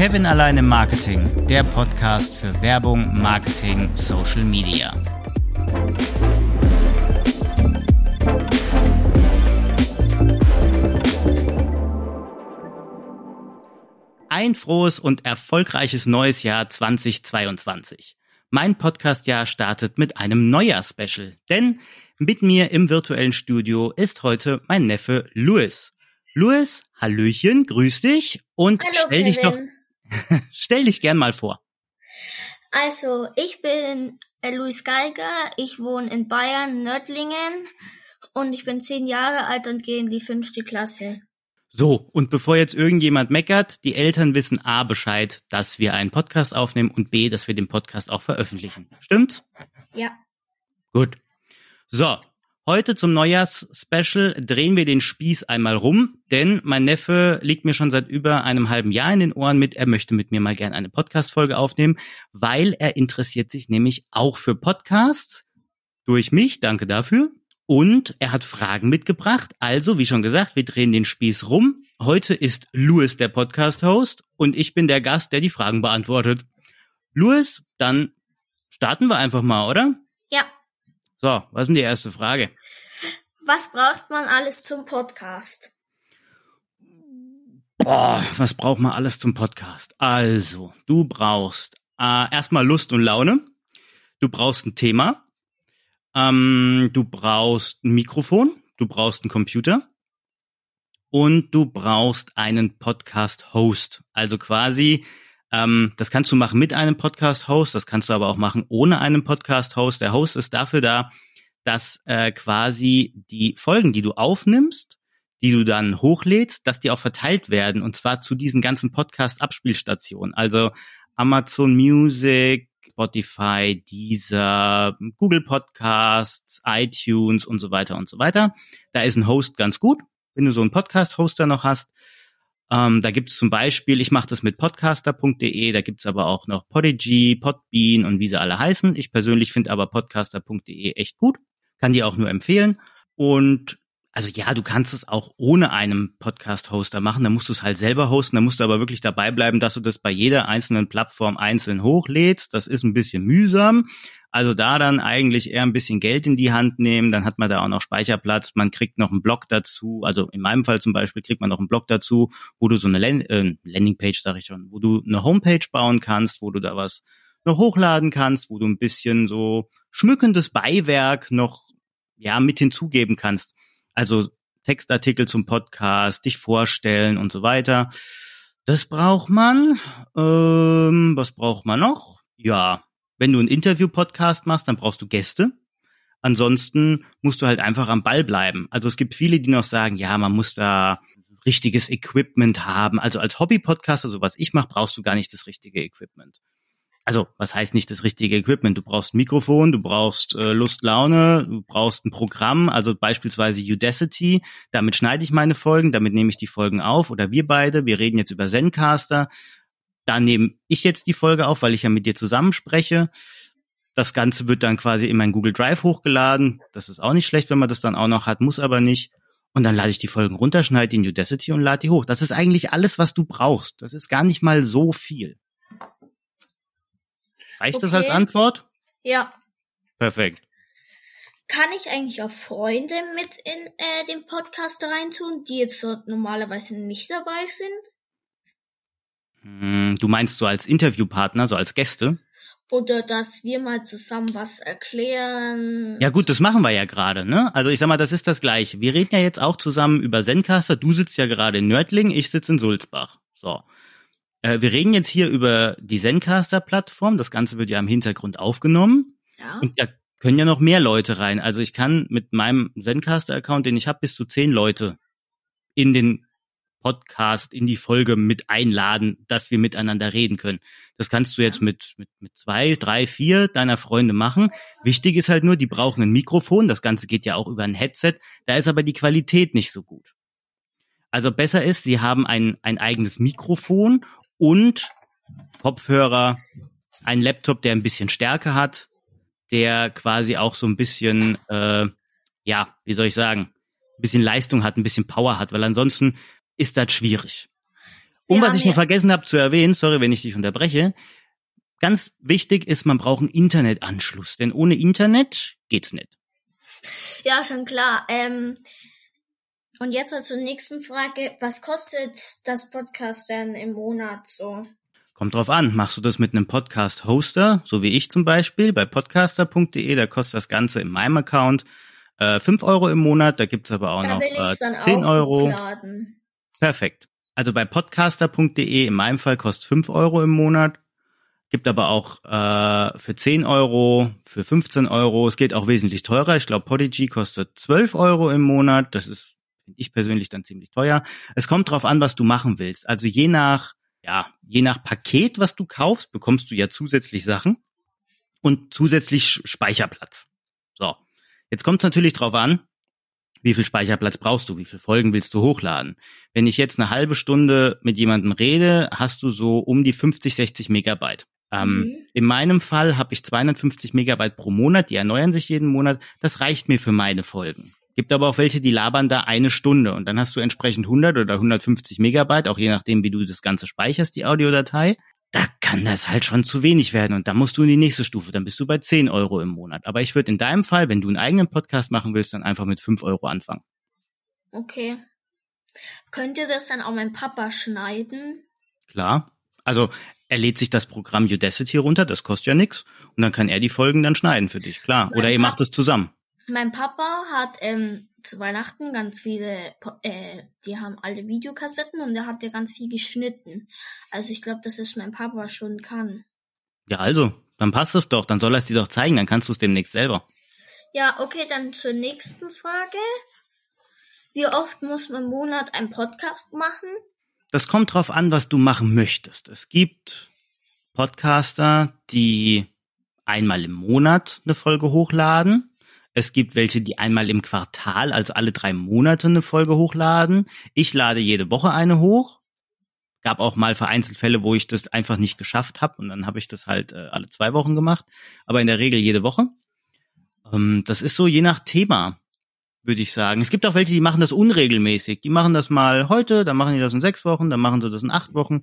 Kevin allein im Marketing, der Podcast für Werbung, Marketing, Social Media. Ein frohes und erfolgreiches neues Jahr 2022. Mein Podcastjahr startet mit einem Neujahr-Special, denn mit mir im virtuellen Studio ist heute mein Neffe Louis. Louis, Hallöchen, grüß dich und Hallo, stell dich doch, Kevin. stell dich gern mal vor. Also, ich bin äh, Luis Geiger, ich wohne in Bayern, Nördlingen und ich bin zehn Jahre alt und gehe in die fünfte Klasse. So, und bevor jetzt irgendjemand meckert, die Eltern wissen A Bescheid, dass wir einen Podcast aufnehmen und B, dass wir den Podcast auch veröffentlichen. Stimmt's? Ja. Gut. So, heute zum Neujahrs-Special drehen wir den Spieß einmal rum, denn mein Neffe liegt mir schon seit über einem halben Jahr in den Ohren mit, er möchte mit mir mal gerne eine Podcast-Folge aufnehmen, weil er interessiert sich nämlich auch für Podcasts. Durch mich, danke dafür. Und er hat Fragen mitgebracht. Also, wie schon gesagt, wir drehen den Spieß rum. Heute ist Louis der Podcast-Host und ich bin der Gast, der die Fragen beantwortet. Louis, dann starten wir einfach mal, oder? So, was ist denn die erste Frage? Was braucht man alles zum Podcast? Boah, was braucht man alles zum Podcast? Also, du brauchst äh, erstmal Lust und Laune. Du brauchst ein Thema. Ähm, du brauchst ein Mikrofon. Du brauchst einen Computer. Und du brauchst einen Podcast-Host. Also quasi, ähm, das kannst du machen mit einem Podcast-Host. Das kannst du aber auch machen ohne einen Podcast-Host. Der Host ist dafür da, dass äh, quasi die Folgen, die du aufnimmst, die du dann hochlädst, dass die auch verteilt werden und zwar zu diesen ganzen Podcast-Abspielstationen. Also Amazon Music, Spotify, Deezer, Google Podcasts, iTunes und so weiter und so weiter. Da ist ein Host ganz gut, wenn du so einen Podcast-Hoster noch hast. Ähm, da gibt's zum Beispiel, ich mache das mit podcaster.de, da gibt's aber auch noch Podigy, Podbean und wie sie alle heißen. Ich persönlich finde aber podcaster.de echt gut, kann die auch nur empfehlen. Und also ja, du kannst es auch ohne einen Podcast-Hoster machen, dann musst du es halt selber hosten, dann musst du aber wirklich dabei bleiben, dass du das bei jeder einzelnen Plattform einzeln hochlädst. Das ist ein bisschen mühsam. Also da dann eigentlich eher ein bisschen Geld in die Hand nehmen, dann hat man da auch noch Speicherplatz, man kriegt noch einen Blog dazu, also in meinem Fall zum Beispiel kriegt man noch einen Blog dazu, wo du so eine Land äh, Landingpage, sag ich schon, wo du eine Homepage bauen kannst, wo du da was noch hochladen kannst, wo du ein bisschen so schmückendes Beiwerk noch ja mit hinzugeben kannst. Also Textartikel zum Podcast, dich vorstellen und so weiter. Das braucht man. Ähm, was braucht man noch? Ja, wenn du einen Interview-Podcast machst, dann brauchst du Gäste. Ansonsten musst du halt einfach am Ball bleiben. Also es gibt viele, die noch sagen, ja, man muss da richtiges Equipment haben. Also als Hobby-Podcaster, so was ich mache, brauchst du gar nicht das richtige Equipment. Also, was heißt nicht das richtige Equipment? Du brauchst ein Mikrofon, du brauchst äh, Lust, Laune, du brauchst ein Programm, also beispielsweise Udacity. Damit schneide ich meine Folgen, damit nehme ich die Folgen auf oder wir beide. Wir reden jetzt über Zencaster. Da nehme ich jetzt die Folge auf, weil ich ja mit dir zusammen spreche. Das Ganze wird dann quasi in mein Google Drive hochgeladen. Das ist auch nicht schlecht, wenn man das dann auch noch hat, muss aber nicht. Und dann lade ich die Folgen runter, schneide die in Udacity und lade die hoch. Das ist eigentlich alles, was du brauchst. Das ist gar nicht mal so viel. Reicht das Okay. als Antwort? Ja. Perfekt. Kann ich eigentlich auch Freunde mit in äh, den Podcast reintun, die jetzt dort normalerweise nicht dabei sind? Hm, Du meinst so als Interviewpartner, so als Gäste? Oder dass wir mal zusammen was erklären? Ja gut, das machen wir ja gerade, ne? Also ich sag mal, das ist das Gleiche. Wir reden ja jetzt auch zusammen über Zencaster. Du sitzt ja gerade in Nördlingen, ich sitze in Sulzbach. So. Äh, wir reden jetzt hier über die Zencaster-Plattform. Das Ganze wird ja im Hintergrund aufgenommen. Ja. Und da können ja noch mehr Leute rein. Also ich kann mit meinem Zencaster-Account, den ich habe, bis zu zehn Leute in den Podcast, in die Folge mit einladen, dass wir miteinander reden können. Das kannst du jetzt mit, mit, mit zwei, drei, vier deiner Freunde machen. Wichtig ist halt nur, die brauchen ein Mikrofon. Das Ganze geht ja auch über ein Headset. Da ist aber die Qualität nicht so gut. Also besser ist, sie haben ein, ein eigenes Mikrofon und Kopfhörer, ein Laptop, der ein bisschen Stärke hat, der quasi auch so ein bisschen, äh, ja, wie soll ich sagen, ein bisschen Leistung hat, ein bisschen Power hat, weil ansonsten ist das schwierig. Und Wir was ich ja- vergessen habe zu erwähnen, sorry, wenn ich dich unterbreche, ganz wichtig ist, man braucht einen Internetanschluss, denn ohne Internet geht's nicht. Ja, schon klar. Ähm, und jetzt zur nächsten Frage. Was kostet das Podcast denn im Monat so? Kommt drauf an, machst du das mit einem Podcast-Hoster, so wie ich zum Beispiel, bei podcaster.de, da kostet das Ganze in meinem Account äh, 5 Euro im Monat, da gibt's aber auch Da noch will äh, dann 10 auch Euro. hochladen. Perfekt. Also bei podcaster.de, in meinem Fall kostet 5 Euro im Monat, gibt aber auch äh, für 10 Euro, für 15 Euro, es geht auch wesentlich teurer. Ich glaube, Podigy kostet 12 Euro im Monat, das ist, finde ich persönlich dann ziemlich teuer. Es kommt drauf an, was du machen willst. Also je nach, ja, je nach Paket, was du kaufst, bekommst du ja zusätzlich Sachen und zusätzlich Speicherplatz. So. Jetzt kommt es natürlich drauf an, wie viel Speicherplatz brauchst du, wie viele Folgen willst du hochladen. Wenn ich jetzt eine halbe Stunde mit jemandem rede, hast du so um die 50, 60 Megabyte. Ähm, Mhm. In meinem Fall habe ich 250 Megabyte pro Monat, die erneuern sich jeden Monat. Das reicht mir für meine Folgen. Gibt aber auch welche, die labern da eine Stunde und dann hast du entsprechend 100 oder 150 Megabyte, auch je nachdem, wie du das Ganze speicherst, die Audiodatei. Da kann das halt schon zu wenig werden und da musst du in die nächste Stufe, dann bist du bei 10 Euro im Monat. Aber ich würde in deinem Fall, wenn du einen eigenen Podcast machen willst, dann einfach mit 5 Euro anfangen. Okay. Könnt ihr das dann auch mein Papa schneiden? Klar. Also er lädt sich das Programm Udacity runter, das kostet ja nix. Und dann kann er die Folgen dann schneiden für dich, klar. Oder Mein ihr Pap- macht es zusammen. Mein Papa hat ähm, zu Weihnachten ganz viele, äh, die haben alle Videokassetten und er hat ja ganz viel geschnitten. Also ich glaube, dass es mein Papa schon kann. Ja, also, dann passt es doch. Dann soll er es dir doch zeigen, dann kannst du es demnächst selber. Ja, okay, dann zur nächsten Frage. Wie oft muss man im Monat einen Podcast machen? Das kommt drauf an, was du machen möchtest. Es gibt Podcaster, die einmal im Monat eine Folge hochladen. Es gibt welche, die einmal im Quartal, also alle drei Monate eine Folge hochladen. Ich lade jede Woche eine hoch. Gab auch mal vereinzelt Fälle, wo ich das einfach nicht geschafft habe und dann habe ich das halt äh, alle zwei Wochen gemacht. Aber in der Regel jede Woche. Ähm, das ist so je nach Thema, würde ich sagen. Es gibt auch welche, die machen das unregelmäßig. Die machen das mal heute, dann machen die das in sechs Wochen, dann machen sie das in acht Wochen.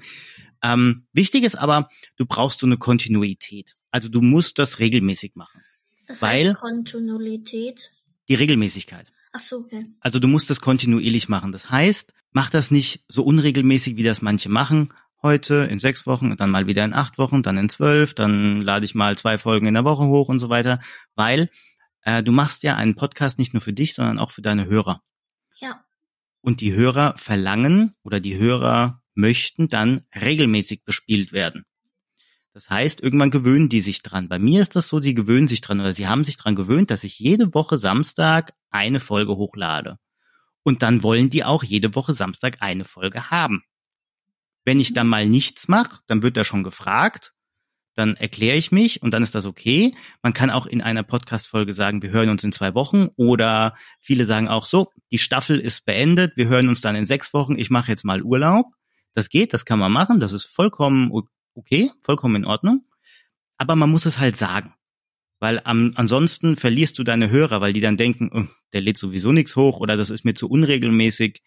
Ähm, wichtig ist aber, du brauchst so eine Kontinuität. Also du musst das regelmäßig machen. Das Weil- heißt Kontinuität. Die Regelmäßigkeit. Ach so, okay. Also du musst das kontinuierlich machen. Das heißt, mach das nicht so unregelmäßig, wie das manche machen. Heute in sechs Wochen und dann mal wieder in acht Wochen, dann in zwölf, dann lade ich mal zwei Folgen in der Woche hoch und so weiter. Weil äh, du machst ja einen Podcast nicht nur für dich, sondern auch für deine Hörer. Ja. Und die Hörer verlangen oder die Hörer möchten dann regelmäßig bespielt werden. Das heißt, irgendwann gewöhnen die sich dran. Bei mir ist das so, die gewöhnen sich dran oder sie haben sich dran gewöhnt, dass ich jede Woche Samstag eine Folge hochlade. Und dann wollen die auch jede Woche Samstag eine Folge haben. Wenn ich dann mal nichts mache, dann wird da schon gefragt, dann erkläre ich mich und dann ist das okay. Man kann auch in einer Podcast-Folge sagen, wir hören uns in zwei Wochen oder viele sagen auch so, die Staffel ist beendet, wir hören uns dann in sechs Wochen, ich mache jetzt mal Urlaub. Das geht, das kann man machen, das ist vollkommen okay, vollkommen in Ordnung. Aber man muss es halt sagen. Weil am, ansonsten verlierst du deine Hörer, weil die dann denken, oh, der lädt sowieso nichts hoch oder das ist mir zu unregelmäßig.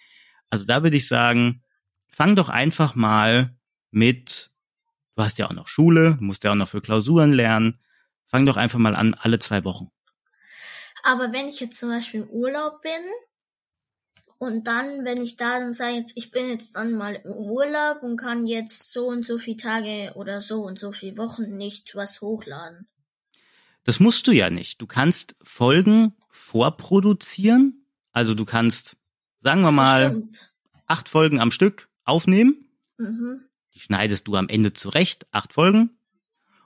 Also da würde ich sagen, fang doch einfach mal mit, du hast ja auch noch Schule, musst ja auch noch für Klausuren lernen, fang doch einfach mal an, alle zwei Wochen. Aber wenn ich jetzt zum Beispiel im Urlaub bin und dann, wenn ich da dann sage, jetzt, ich bin jetzt dann mal im Urlaub und kann jetzt so und so viele Tage oder so und so viele Wochen nicht was hochladen. Das musst du ja nicht. Du kannst Folgen vorproduzieren. Also du kannst, sagen wir Das mal, stimmt. acht Folgen am Stück aufnehmen. Mhm. Die schneidest du am Ende zurecht, acht Folgen.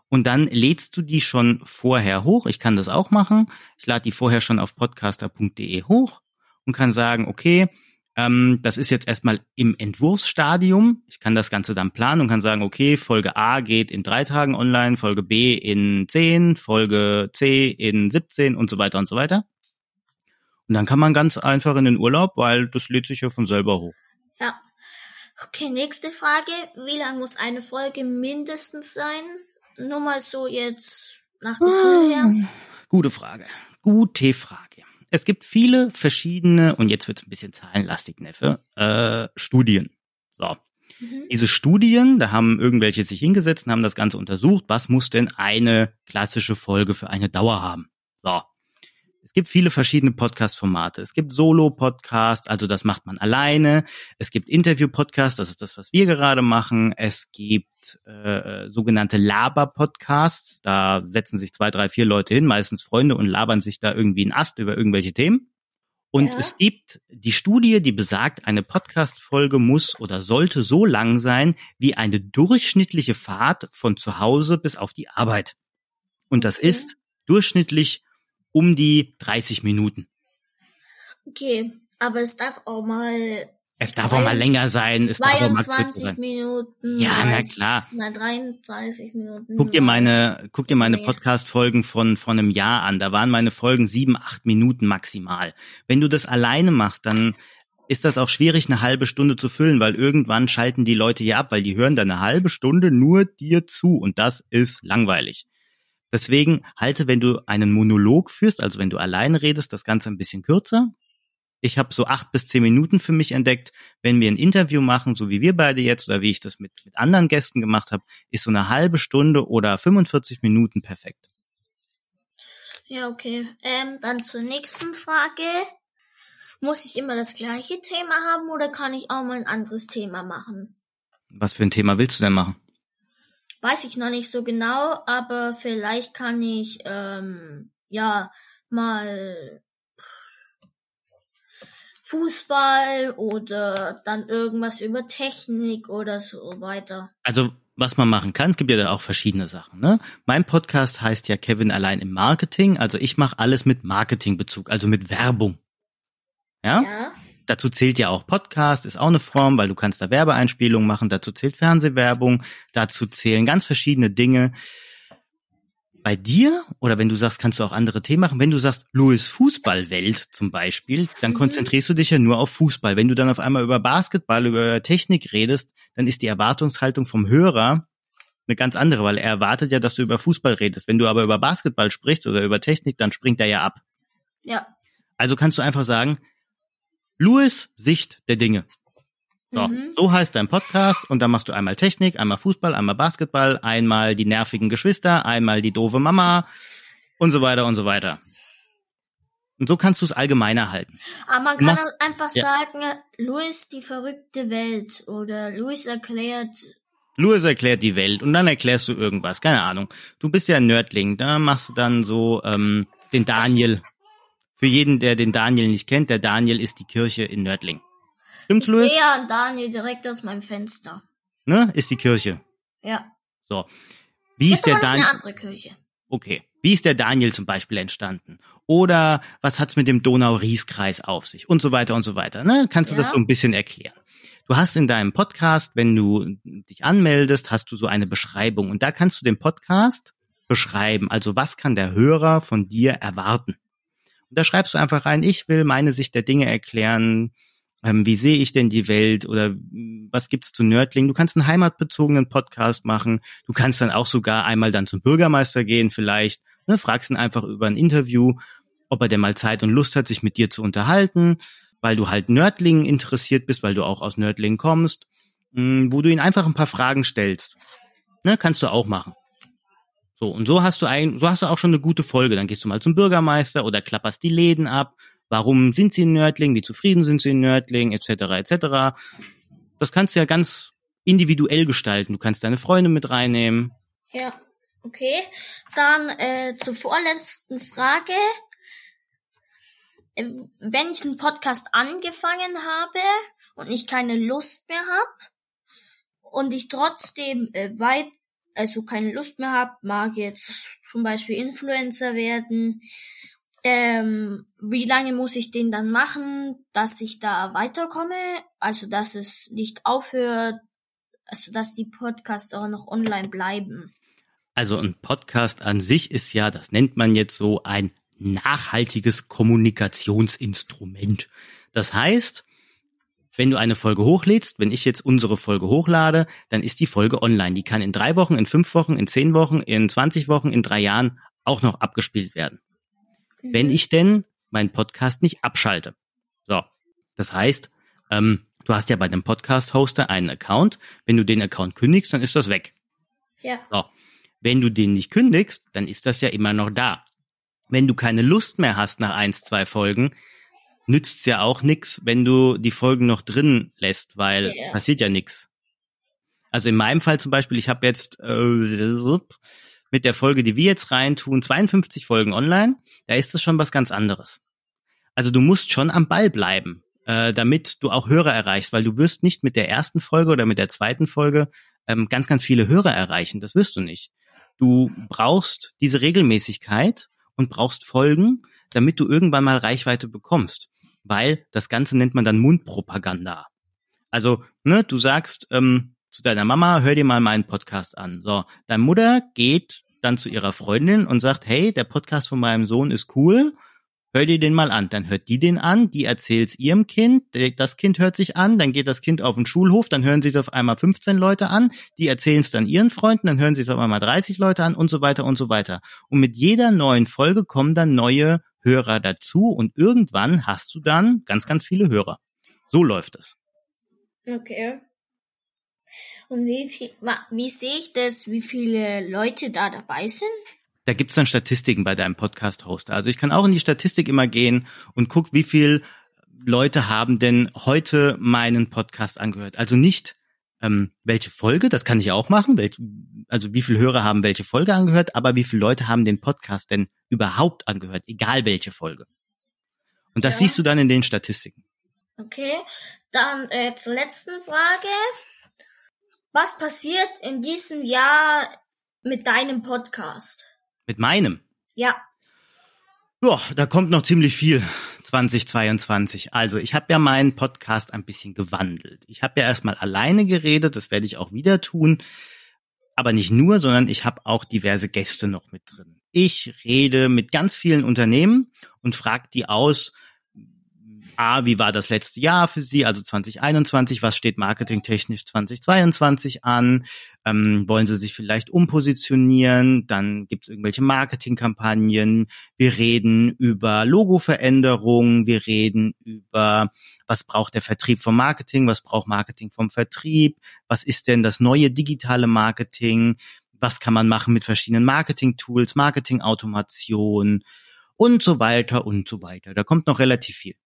Und dann lädst du die schon vorher hoch. Ich kann das auch machen. Ich lade die vorher schon auf podcaster.de hoch und kann sagen, okay, ähm, das ist jetzt erstmal im Entwurfsstadium. Ich kann das Ganze dann planen und kann sagen, okay, Folge A geht in drei Tagen online, Folge B in zehn, Folge C in 17 und so weiter und so weiter. Und dann kann man ganz einfach in den Urlaub, weil das lädt sich ja von selber hoch. Ja. Okay, nächste Frage. Wie lang muss eine Folge mindestens sein? Nur mal so jetzt nach Gefühl her. Gute Frage. Gute Frage. Es gibt viele verschiedene, und jetzt wird es ein bisschen zahlenlastig, Neffe, äh, Studien. So. Mhm. Diese Studien, da haben irgendwelche sich hingesetzt und haben das Ganze untersucht, was muss denn eine klassische Folge für eine Dauer haben. So. Es gibt viele verschiedene Podcast-Formate. Es gibt Solo-Podcast, also das macht man alleine. Es gibt Interview-Podcast, das ist das, was wir gerade machen. Es gibt äh, sogenannte Laber-Podcasts. Da setzen sich zwei, drei, vier Leute hin, meistens Freunde, und labern sich da irgendwie einen Ast über irgendwelche Themen. Und ja. es gibt die Studie, die besagt, eine Podcast-Folge muss oder sollte so lang sein wie eine durchschnittliche Fahrt von zu Hause bis auf die Arbeit. Und das okay. ist durchschnittlich um die 30 Minuten. Okay, aber es darf auch mal es darf auch mal länger sein. Es 22 Minuten. Ja, na klar. Mal 33 Minuten. Guck dir meine, guck dir meine Podcast-Folgen von, von einem Jahr an. Da waren meine Folgen sieben, acht Minuten maximal. Wenn du das alleine machst, dann ist das auch schwierig, eine halbe Stunde zu füllen, weil irgendwann schalten die Leute hier ab, weil die hören dann eine halbe Stunde nur dir zu und das ist langweilig. Deswegen halte, wenn du einen Monolog führst, also wenn du alleine redest, das Ganze ein bisschen kürzer, ich habe so acht bis zehn Minuten für mich entdeckt. Wenn wir ein Interview machen, so wie wir beide jetzt oder wie ich das mit, mit anderen Gästen gemacht habe, ist so eine halbe Stunde oder 45 Minuten perfekt. Ja, okay. Ähm, dann zur nächsten Frage. Muss ich immer das gleiche Thema haben oder kann ich auch mal ein anderes Thema machen? Was für ein Thema willst du denn machen? Weiß ich noch nicht so genau, aber vielleicht kann ich ähm, ja mal Fußball oder dann irgendwas über Technik oder so weiter. Also was man machen kann, es gibt ja da auch verschiedene Sachen. Ne? Mein Podcast heißt ja Kevin allein im Marketing. Also ich mache alles mit Marketingbezug, also mit Werbung. Ja? ja. Dazu zählt ja auch Podcast, ist auch eine Form, weil du kannst da Werbeeinspielungen machen. Dazu zählt Fernsehwerbung. Dazu zählen ganz verschiedene Dinge bei dir oder wenn du sagst, kannst du auch andere Themen machen, wenn du sagst, Louis Fußballwelt zum Beispiel, dann mhm. konzentrierst du dich ja nur auf Fußball. Wenn du dann auf einmal über Basketball, über Technik redest, dann ist die Erwartungshaltung vom Hörer eine ganz andere, weil er erwartet ja, dass du über Fußball redest. Wenn du aber über Basketball sprichst oder über Technik, dann springt er ja ab. Ja. Also kannst du einfach sagen, Louis Sicht der Dinge. So, mhm. so heißt dein Podcast und dann machst du einmal Technik, einmal Fußball, einmal Basketball, einmal die nervigen Geschwister, einmal die doofe Mama und so weiter und so weiter. Und so kannst du es allgemeiner halten. Aber man kann machst, einfach ja. sagen, Louis die verrückte Welt oder Louis erklärt. Louis erklärt die Welt und dann erklärst du irgendwas, keine Ahnung. Du bist ja ein Nerdling, da machst du dann so ähm, den Daniel. Für jeden, der den Daniel nicht kennt, der Daniel ist die Kirche in Nördling. Stimmt's, ich sehe ja Daniel direkt aus meinem Fenster. Ne? Ist die Kirche. Ja. So. Wie ist der Daniel? Eine andere Kirche. Okay. Wie ist der Daniel zum Beispiel entstanden? Oder was hat's mit dem Donau-Ries-Kreis auf sich? Und so weiter und so weiter. Ne? Kannst du ja. das so ein bisschen erklären? Du hast in deinem Podcast, wenn du dich anmeldest, hast du so eine Beschreibung. Und da kannst du den Podcast beschreiben. Also was kann der Hörer von dir erwarten? Und da schreibst du einfach rein, ich will meine Sicht der Dinge erklären, ähm, wie sehe ich denn die Welt oder hm, was gibt's zu Nördling? Du kannst einen heimatbezogenen Podcast machen. Du kannst dann auch sogar einmal dann zum Bürgermeister gehen vielleicht. Ne, fragst ihn einfach über ein Interview, ob er denn mal Zeit und Lust hat, sich mit dir zu unterhalten, weil du halt Nördlingen interessiert bist, weil du auch aus Nördlingen kommst, mh, hm, wo du ihn einfach ein paar Fragen stellst. Ne, kannst du auch machen. So, und so hast du ein, so hast du auch schon eine gute Folge. Dann gehst du mal zum Bürgermeister oder klapperst die Läden ab Warum sind sie in Nördling? Wie zufrieden sind sie in Nördling? Etc. etc. Das kannst du ja ganz individuell gestalten. Du kannst deine Freunde mit reinnehmen. Ja, okay. Dann äh, zur vorletzten Frage. Äh, wenn ich einen Podcast angefangen habe und ich keine Lust mehr habe und ich trotzdem äh, weit, also keine Lust mehr habe, mag jetzt zum Beispiel Influencer werden ähm, wie lange muss ich den dann machen, dass ich da weiterkomme? Also, dass es nicht aufhört, also, dass die Podcasts auch noch online bleiben. Also, ein Podcast an sich ist ja, das nennt man jetzt so ein nachhaltiges Kommunikationsinstrument. Das heißt, wenn du eine Folge hochlädst, wenn ich jetzt unsere Folge hochlade, dann ist die Folge online. Die kann in drei Wochen, in fünf Wochen, in zehn Wochen, in 20 Wochen, in drei Jahren auch noch abgespielt werden wenn mhm. ich denn meinen Podcast nicht abschalte. So, das heißt, ähm, Du hast ja bei dem Podcast-Hoster einen Account. Wenn du den Account kündigst, dann ist das weg. Ja. So. Wenn du den nicht kündigst, dann ist das ja immer noch da. Wenn du keine Lust mehr hast nach eins, zwei Folgen, nützt's ja auch nix, wenn du die Folgen noch drin lässt, weil Ja. passiert ja nix. Also in meinem Fall zum Beispiel, ich habe jetzt äh, mit der Folge, die wir jetzt reintun, 52 Folgen online, da ist das schon was ganz anderes. Also du musst schon am Ball bleiben, äh, damit du auch Hörer erreichst, weil du wirst nicht mit der ersten Folge oder mit der zweiten Folge ähm, ganz, ganz viele Hörer erreichen. Das wirst du nicht. Du brauchst diese Regelmäßigkeit und brauchst Folgen, damit du irgendwann mal Reichweite bekommst. Weil das Ganze nennt man dann Mundpropaganda. Also, ne, du sagst ähm, zu deiner Mama, hör dir mal meinen Podcast an. So, deine Mutter geht dann zu ihrer Freundin und sagt, hey, der Podcast von meinem Sohn ist cool, hör dir den mal an. Dann hört die den an, die erzählt's ihrem Kind, das Kind hört sich an, dann geht das Kind auf den Schulhof, dann hören sich auf einmal 15 Leute an, die erzählen's dann ihren Freunden, dann hören sich auf einmal 30 Leute an und so weiter und so weiter. Und mit jeder neuen Folge kommen dann neue Hörer dazu und irgendwann hast du dann ganz, ganz viele Hörer. So läuft es. Okay. Und wie viel, wie sehe ich das, wie viele Leute da dabei sind? Da gibt's dann Statistiken bei deinem Podcast-Hoster. Also ich kann auch in die Statistik immer gehen und guck, wie viel Leute haben denn heute meinen Podcast angehört. Also nicht ähm, welche Folge, das kann ich auch machen, welch, also wie viele Hörer haben welche Folge angehört, aber wie viele Leute haben den Podcast denn überhaupt angehört, egal welche Folge. Und das Ja. siehst du dann in den Statistiken. Okay. Dann äh, zur letzten Frage. Was passiert in diesem Jahr mit deinem Podcast? Mit meinem. Ja. Ja, da kommt noch ziemlich viel 2022. Also ich habe ja meinen Podcast ein bisschen gewandelt. Ich habe ja erstmal alleine geredet, das werde ich auch wieder tun. Aber nicht nur, sondern ich habe auch diverse Gäste noch mit drin. Ich rede mit ganz vielen Unternehmen und frage die aus, A, wie war das letzte Jahr für Sie, also 2021, was steht marketingtechnisch 2022 an, ähm, wollen Sie sich vielleicht umpositionieren, dann gibt es irgendwelche Marketingkampagnen, wir reden über Logoveränderungen, wir reden über, was braucht der Vertrieb vom Marketing, was braucht Marketing vom Vertrieb, was ist denn das neue digitale Marketing, was kann man machen mit verschiedenen Marketing-Tools, Marketing-Automation? Und so weiter und so weiter. Da kommt noch relativ viel.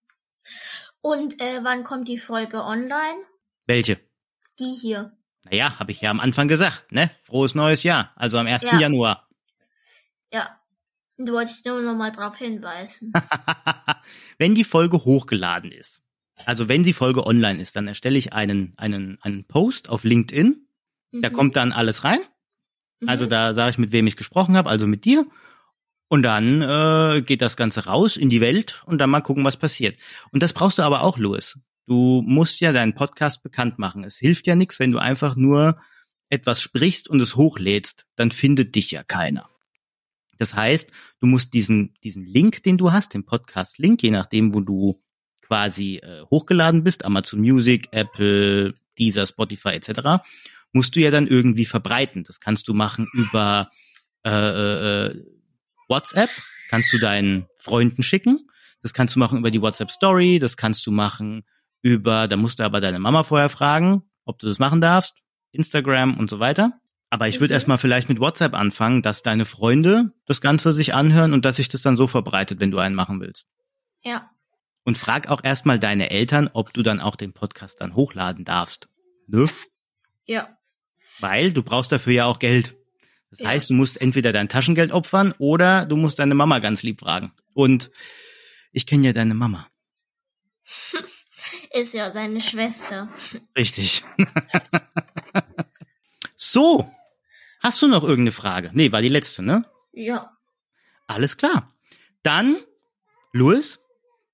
Und äh, wann kommt die Folge online? Welche? Die hier. Naja, habe ich ja am Anfang gesagt, ne? Frohes neues Jahr, also am 1. Ja. Januar. Ja. Da wollte ich nur noch mal drauf hinweisen. wenn die Folge hochgeladen ist, also wenn die Folge online ist, dann erstelle ich einen, einen, einen Post auf LinkedIn. Da Mhm. kommt dann alles rein. Also Mhm. da sage ich, mit wem ich gesprochen habe, also mit dir. Und dann äh, geht das Ganze raus in die Welt und dann mal gucken, was passiert. Und das brauchst du aber auch, Louis. Du musst ja deinen Podcast bekannt machen. Es hilft ja nichts, wenn du einfach nur etwas sprichst und es hochlädst, dann findet dich ja keiner. Das heißt, du musst diesen, diesen Link, den du hast, den Podcast-Link, je nachdem, wo du quasi äh, hochgeladen bist, Amazon Music, Apple, Deezer, Spotify etc., musst du ja dann irgendwie verbreiten. Das kannst du machen über äh, äh, WhatsApp, kannst du deinen Freunden schicken. Das kannst du machen über die WhatsApp Story, das kannst du machen über, da musst du aber deine Mama vorher fragen, ob du das machen darfst, Instagram und so weiter. Aber ich würde Mhm. erstmal vielleicht mit WhatsApp anfangen, dass deine Freunde das Ganze sich anhören und dass sich das dann so verbreitet, wenn du einen machen willst. Ja. Und frag auch erstmal deine Eltern, ob du dann auch den Podcast dann hochladen darfst. Ne? Ja. Weil du brauchst dafür ja auch Geld. Das Ja. heißt, du musst entweder dein Taschengeld opfern oder du musst deine Mama ganz lieb fragen. Und ich kenne ja deine Mama. Ist ja deine Schwester. Richtig. so. Hast du noch irgendeine Frage? Nee, war die letzte, ne? Ja. Alles klar. Dann, Louis,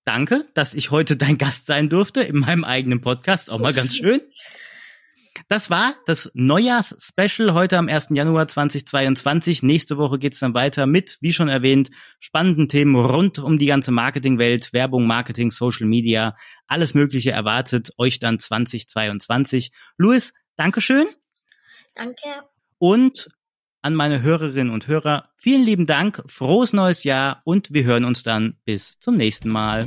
danke, dass ich heute dein Gast sein durfte in meinem eigenen Podcast. Auch mal ganz schön. Das war das Neujahrs-Special heute am 1. Januar 2022. Nächste Woche geht's dann weiter mit, wie schon erwähnt, spannenden Themen rund um die ganze Marketingwelt, Werbung, Marketing, Social Media, alles Mögliche erwartet euch dann 2022. Louis, Dankeschön Danke. und an meine Hörerinnen und Hörer vielen lieben Dank, frohes neues Jahr und wir hören uns dann bis zum nächsten Mal.